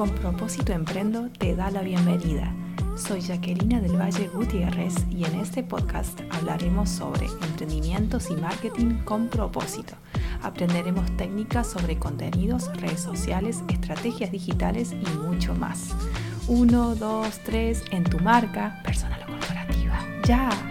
Con propósito Emprendo te da la bienvenida. Soy Jaquelina del Valle Gutiérrez y en este podcast hablaremos sobre emprendimientos y marketing con propósito. Aprenderemos técnicas sobre contenidos, redes sociales, estrategias digitales y mucho más. 1, 2, 3 en tu marca, personal o corporativa. ¡Ya!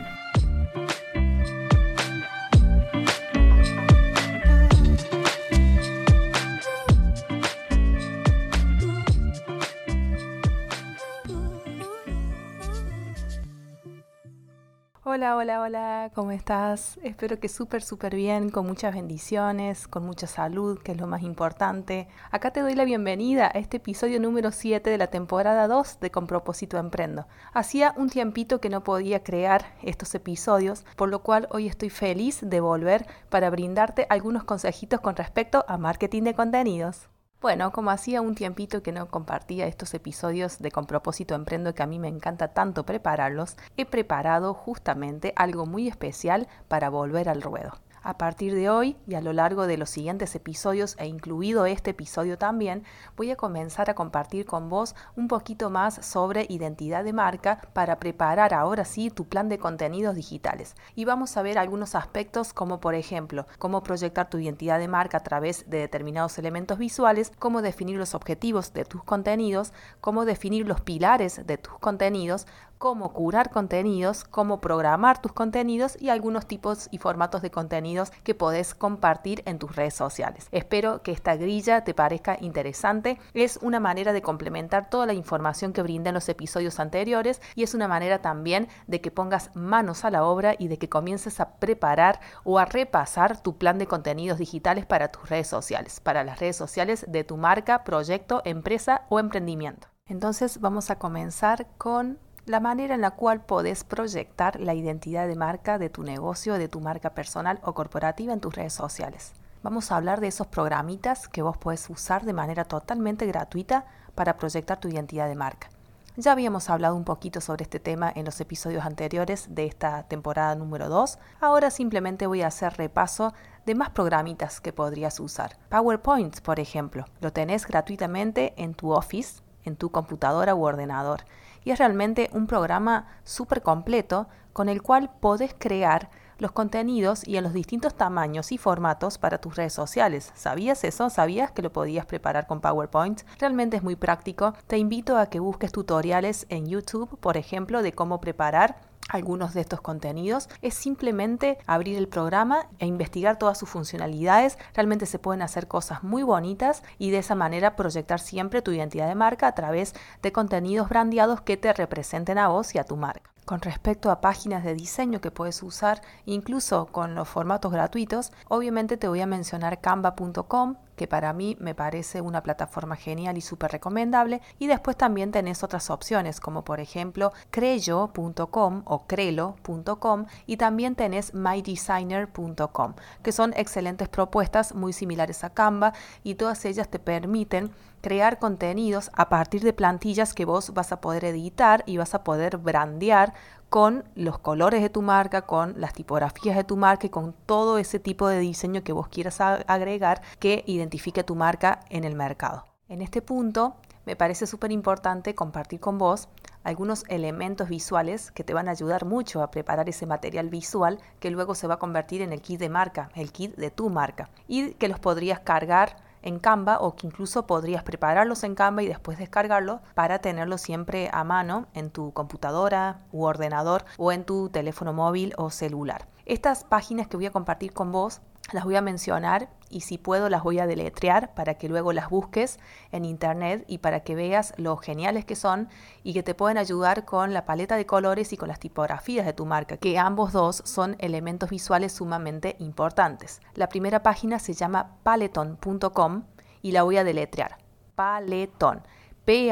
Hola, hola, hola, ¿cómo estás? Espero que súper, súper bien, con muchas bendiciones, con mucha salud, que es lo más importante. Acá te doy la bienvenida a este episodio número 7 de la temporada 2 de Con propósito Emprendo. Hacía un tiempito que no podía crear estos episodios, por lo cual hoy estoy feliz de volver para brindarte algunos consejitos con respecto a marketing de contenidos. Bueno, como hacía un tiempito que no compartía estos episodios de Con propósito emprendo que a mí me encanta tanto prepararlos, he preparado justamente algo muy especial para volver al ruedo. A partir de hoy y a lo largo de los siguientes episodios e incluido este episodio también, voy a comenzar a compartir con vos un poquito más sobre identidad de marca para preparar ahora sí tu plan de contenidos digitales. Y vamos a ver algunos aspectos como por ejemplo, cómo proyectar tu identidad de marca a través de determinados elementos visuales, cómo definir los objetivos de tus contenidos, cómo definir los pilares de tus contenidos, cómo curar contenidos, cómo programar tus contenidos y algunos tipos y formatos de contenidos que podés compartir en tus redes sociales. Espero que esta grilla te parezca interesante. Es una manera de complementar toda la información que brinda en los episodios anteriores y es una manera también de que pongas manos a la obra y de que comiences a preparar o a repasar tu plan de contenidos digitales para tus redes sociales, para las redes sociales de tu marca, proyecto, empresa o emprendimiento. Entonces vamos a comenzar con la manera en la cual podés proyectar la identidad de marca de tu negocio, de tu marca personal o corporativa en tus redes sociales. Vamos a hablar de esos programitas que vos podés usar de manera totalmente gratuita para proyectar tu identidad de marca. Ya habíamos hablado un poquito sobre este tema en los episodios anteriores de esta temporada número 2. Ahora simplemente voy a hacer repaso de más programitas que podrías usar. PowerPoint, por ejemplo, lo tenés gratuitamente en tu Office, en tu computadora u ordenador y es realmente un programa súper completo con el cual podés crear los contenidos y en los distintos tamaños y formatos para tus redes sociales. ¿Sabías eso? ¿Sabías que lo podías preparar con PowerPoint? Realmente es muy práctico. Te invito a que busques tutoriales en YouTube, por ejemplo, de cómo preparar algunos de estos contenidos es simplemente abrir el programa e investigar todas sus funcionalidades. Realmente se pueden hacer cosas muy bonitas y de esa manera proyectar siempre tu identidad de marca a través de contenidos brandeados que te representen a vos y a tu marca. Con respecto a páginas de diseño que puedes usar, incluso con los formatos gratuitos, obviamente te voy a mencionar canva.com, que para mí me parece una plataforma genial y súper recomendable. Y después también tenés otras opciones, como por ejemplo creyo.com o crelo.com y también tenés mydesigner.com, que son excelentes propuestas muy similares a Canva y todas ellas te permiten crear contenidos a partir de plantillas que vos vas a poder editar y vas a poder brandear con los colores de tu marca, con las tipografías de tu marca y con todo ese tipo de diseño que vos quieras agregar que identifique tu marca en el mercado. En este punto me parece súper importante compartir con vos algunos elementos visuales que te van a ayudar mucho a preparar ese material visual que luego se va a convertir en el kit de marca, el kit de tu marca y que los podrías cargar en Canva o que incluso podrías prepararlos en Canva y después descargarlos para tenerlos siempre a mano en tu computadora u ordenador o en tu teléfono móvil o celular. Estas páginas que voy a compartir con vos las voy a mencionar y si puedo las voy a deletrear para que luego las busques en internet y para que veas lo geniales que son y que te pueden ayudar con la paleta de colores y con las tipografías de tu marca, que ambos dos son elementos visuales sumamente importantes. La primera página se llama paleton.com y la voy a deletrear. Paleton. P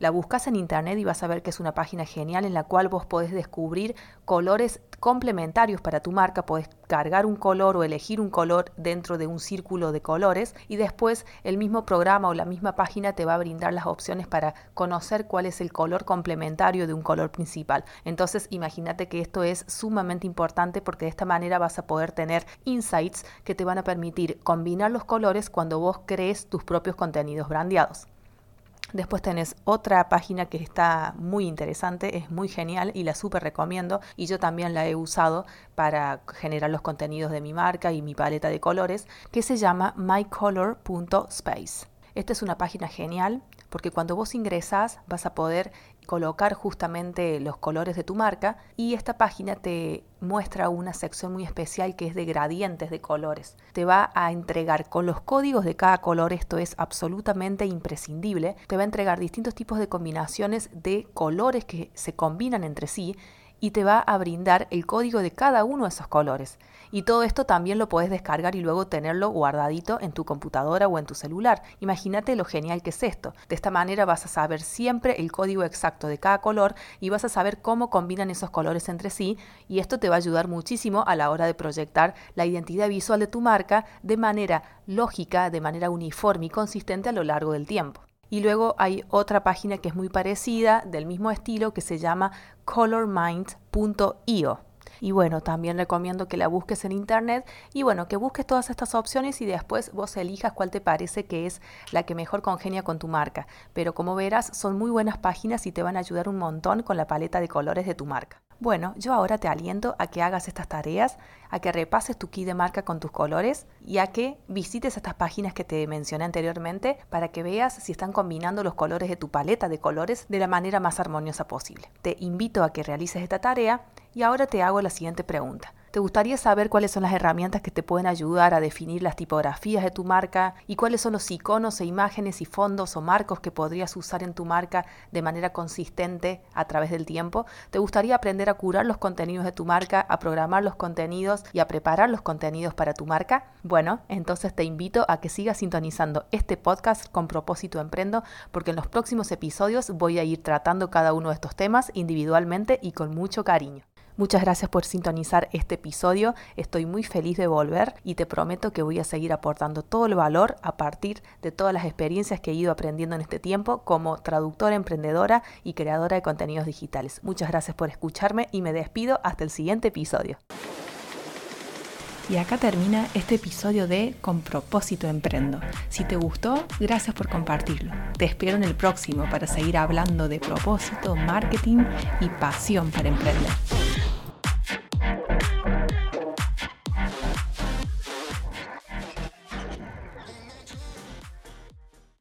La buscas en internet y vas a ver que es una página genial en la cual vos podés descubrir colores complementarios para tu marca, podés cargar un color o elegir un color dentro de un círculo de colores y después el mismo programa o la misma página te va a brindar las opciones para conocer cuál es el color complementario de un color principal. Entonces imagínate que esto es sumamente importante porque de esta manera vas a poder tener insights que te van a permitir combinar los colores cuando vos crees tus propios contenidos brandeados. Después tenés otra página que está muy interesante, es muy genial y la súper recomiendo y yo también la he usado para generar los contenidos de mi marca y mi paleta de colores que se llama mycolor.space. Esta es una página genial porque cuando vos ingresas vas a poder colocar justamente los colores de tu marca y esta página te muestra una sección muy especial que es de gradientes de colores. Te va a entregar con los códigos de cada color, esto es absolutamente imprescindible, te va a entregar distintos tipos de combinaciones de colores que se combinan entre sí y te va a brindar el código de cada uno de esos colores. Y todo esto también lo puedes descargar y luego tenerlo guardadito en tu computadora o en tu celular. Imagínate lo genial que es esto. De esta manera vas a saber siempre el código exacto de cada color y vas a saber cómo combinan esos colores entre sí y esto te va a ayudar muchísimo a la hora de proyectar la identidad visual de tu marca de manera lógica, de manera uniforme y consistente a lo largo del tiempo. Y luego hay otra página que es muy parecida, del mismo estilo, que se llama colormind.io. Y bueno, también recomiendo que la busques en internet y bueno, que busques todas estas opciones y después vos elijas cuál te parece que es la que mejor congenia con tu marca. Pero como verás, son muy buenas páginas y te van a ayudar un montón con la paleta de colores de tu marca. Bueno, yo ahora te aliento a que hagas estas tareas, a que repases tu kit de marca con tus colores y a que visites estas páginas que te mencioné anteriormente para que veas si están combinando los colores de tu paleta de colores de la manera más armoniosa posible. Te invito a que realices esta tarea y ahora te hago la siguiente pregunta. ¿Te gustaría saber cuáles son las herramientas que te pueden ayudar a definir las tipografías de tu marca y cuáles son los iconos e imágenes y fondos o marcos que podrías usar en tu marca de manera consistente a través del tiempo? ¿Te gustaría aprender a curar los contenidos de tu marca, a programar los contenidos y a preparar los contenidos para tu marca? Bueno, entonces te invito a que sigas sintonizando este podcast con propósito emprendo porque en los próximos episodios voy a ir tratando cada uno de estos temas individualmente y con mucho cariño. Muchas gracias por sintonizar este episodio. Estoy muy feliz de volver y te prometo que voy a seguir aportando todo el valor a partir de todas las experiencias que he ido aprendiendo en este tiempo como traductora, emprendedora y creadora de contenidos digitales. Muchas gracias por escucharme y me despido hasta el siguiente episodio. Y acá termina este episodio de Con propósito emprendo. Si te gustó, gracias por compartirlo. Te espero en el próximo para seguir hablando de propósito, marketing y pasión para emprender.